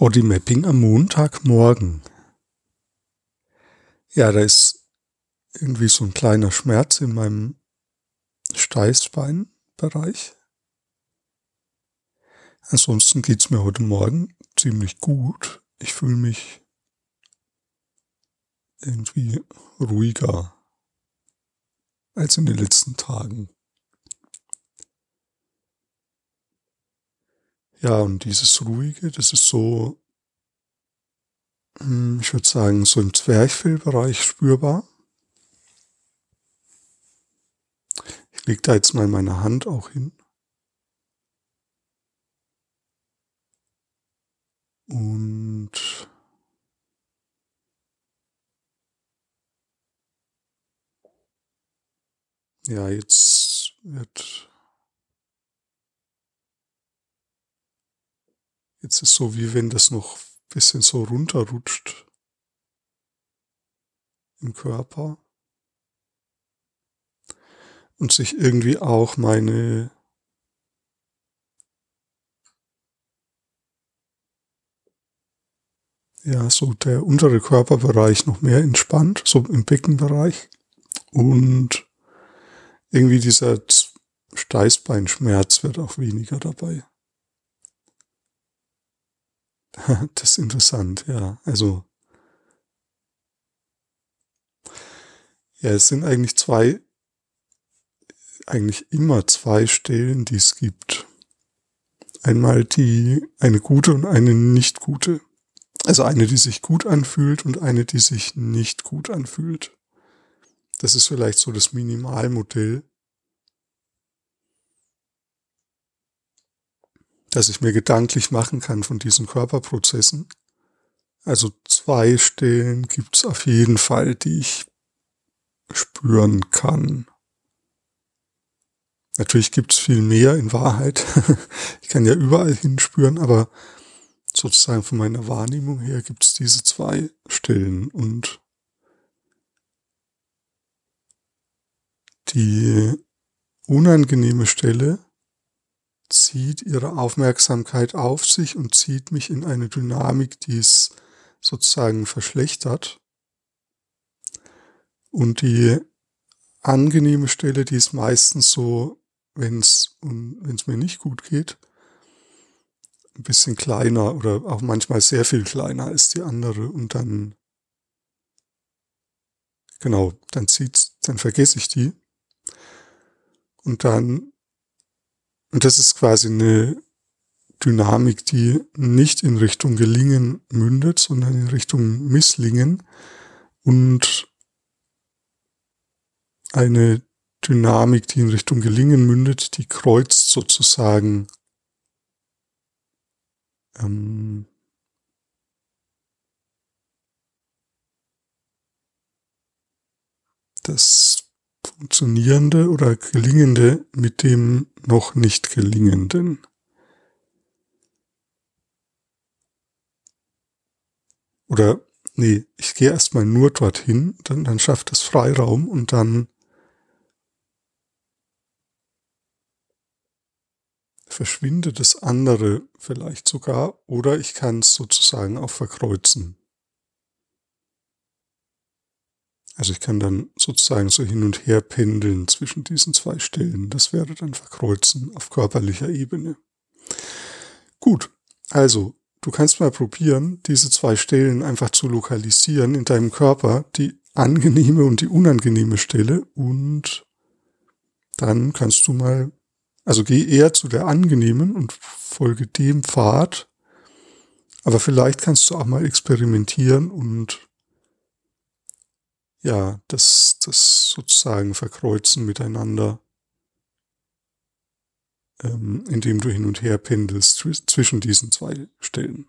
Bodymapping am Montagmorgen. Ja, da ist irgendwie so ein kleiner Schmerz in meinem Steißbeinbereich. Ansonsten geht's mir heute Morgen ziemlich gut. Ich fühle mich irgendwie ruhiger als in den letzten Tagen. Ja, und dieses Ruhige, das ist so, hm, ich würde sagen, so im Zwerchfellbereich spürbar. Ich lege da jetzt mal meine Hand auch hin. Und ja, jetzt wird Jetzt ist so, wie wenn das noch bisschen so runterrutscht im Körper. Und sich irgendwie auch meine ja, so der untere Körperbereich noch mehr entspannt, so im Beckenbereich. Und irgendwie dieser Steißbeinschmerz wird auch weniger dabei. Das ist interessant, ja. Also, ja, es sind eigentlich zwei, eigentlich immer zwei Stellen, die es gibt. Einmal die, eine gute und eine nicht gute. Also eine, die sich gut anfühlt und eine, die sich nicht gut anfühlt. Das ist vielleicht so das Minimalmodell. Dass ich mir gedanklich machen kann von diesen Körperprozessen. Also zwei Stellen gibt's auf jeden Fall, die ich spüren kann. Natürlich gibt's viel mehr in Wahrheit. ich kann ja überall hinspüren, aber sozusagen von meiner Wahrnehmung her gibt's diese zwei Stellen und die unangenehme Stelle zieht ihre Aufmerksamkeit auf sich und zieht mich in eine Dynamik, die es sozusagen verschlechtert. Und die angenehme Stelle, die ist meistens so, wenn es mir nicht gut geht, ein bisschen kleiner oder auch manchmal sehr viel kleiner als die andere und dann genau, dann zieht's, dann vergesse ich die und dann und das ist quasi eine Dynamik, die nicht in Richtung Gelingen mündet, sondern in Richtung Misslingen und eine Dynamik, die in Richtung Gelingen mündet, die kreuzt sozusagen ähm, das Funktionierende oder Gelingende mit dem noch nicht Gelingenden. Oder nee, ich gehe erstmal nur dorthin, dann, dann schafft es Freiraum und dann verschwindet das andere vielleicht sogar oder ich kann es sozusagen auch verkreuzen. Also ich kann dann sozusagen so hin und her pendeln zwischen diesen zwei Stellen. Das wäre dann Verkreuzen auf körperlicher Ebene. Gut, also du kannst mal probieren, diese zwei Stellen einfach zu lokalisieren in deinem Körper, die angenehme und die unangenehme Stelle und dann kannst du mal, also geh eher zu der angenehmen und folge dem Pfad, aber vielleicht kannst du auch mal experimentieren und ja, das, das sozusagen verkreuzen miteinander, ähm, indem du hin und her pendelst zwischen diesen zwei Stellen.